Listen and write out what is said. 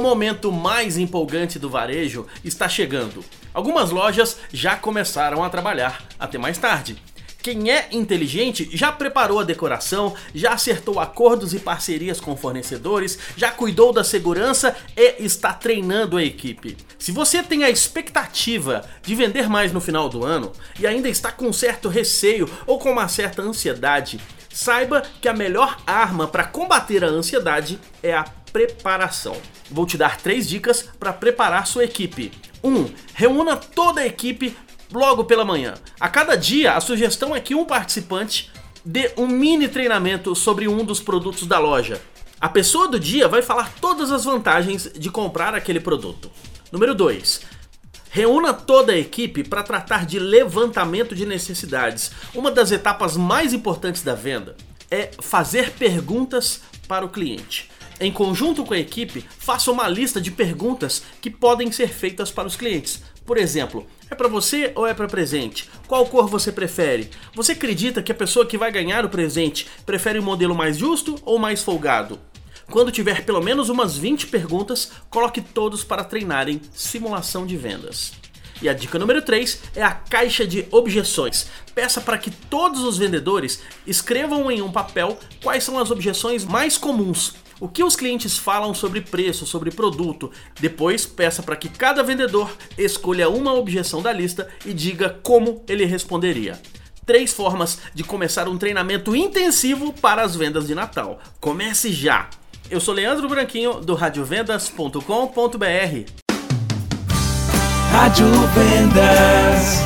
momento mais empolgante do varejo está chegando. Algumas lojas já começaram a trabalhar até mais tarde. Quem é inteligente já preparou a decoração, já acertou acordos e parcerias com fornecedores, já cuidou da segurança e está treinando a equipe. Se você tem a expectativa de vender mais no final do ano e ainda está com certo receio ou com uma certa ansiedade, saiba que a melhor arma para combater a ansiedade é a preparação. Vou te dar três dicas para preparar sua equipe. 1. Um, reúna toda a equipe logo pela manhã. A cada dia, a sugestão é que um participante dê um mini treinamento sobre um dos produtos da loja. A pessoa do dia vai falar todas as vantagens de comprar aquele produto. Número 2. Reúna toda a equipe para tratar de levantamento de necessidades. Uma das etapas mais importantes da venda é fazer perguntas para o cliente. Em conjunto com a equipe, faça uma lista de perguntas que podem ser feitas para os clientes. Por exemplo, é para você ou é para presente? Qual cor você prefere? Você acredita que a pessoa que vai ganhar o presente prefere um modelo mais justo ou mais folgado? Quando tiver pelo menos umas 20 perguntas, coloque todos para treinarem simulação de vendas. E a dica número 3 é a caixa de objeções. Peça para que todos os vendedores escrevam em um papel quais são as objeções mais comuns o que os clientes falam sobre preço, sobre produto. Depois, peça para que cada vendedor escolha uma objeção da lista e diga como ele responderia. Três formas de começar um treinamento intensivo para as vendas de Natal. Comece já! Eu sou Leandro Branquinho do radiovendas.com.br. Rádio Vendas.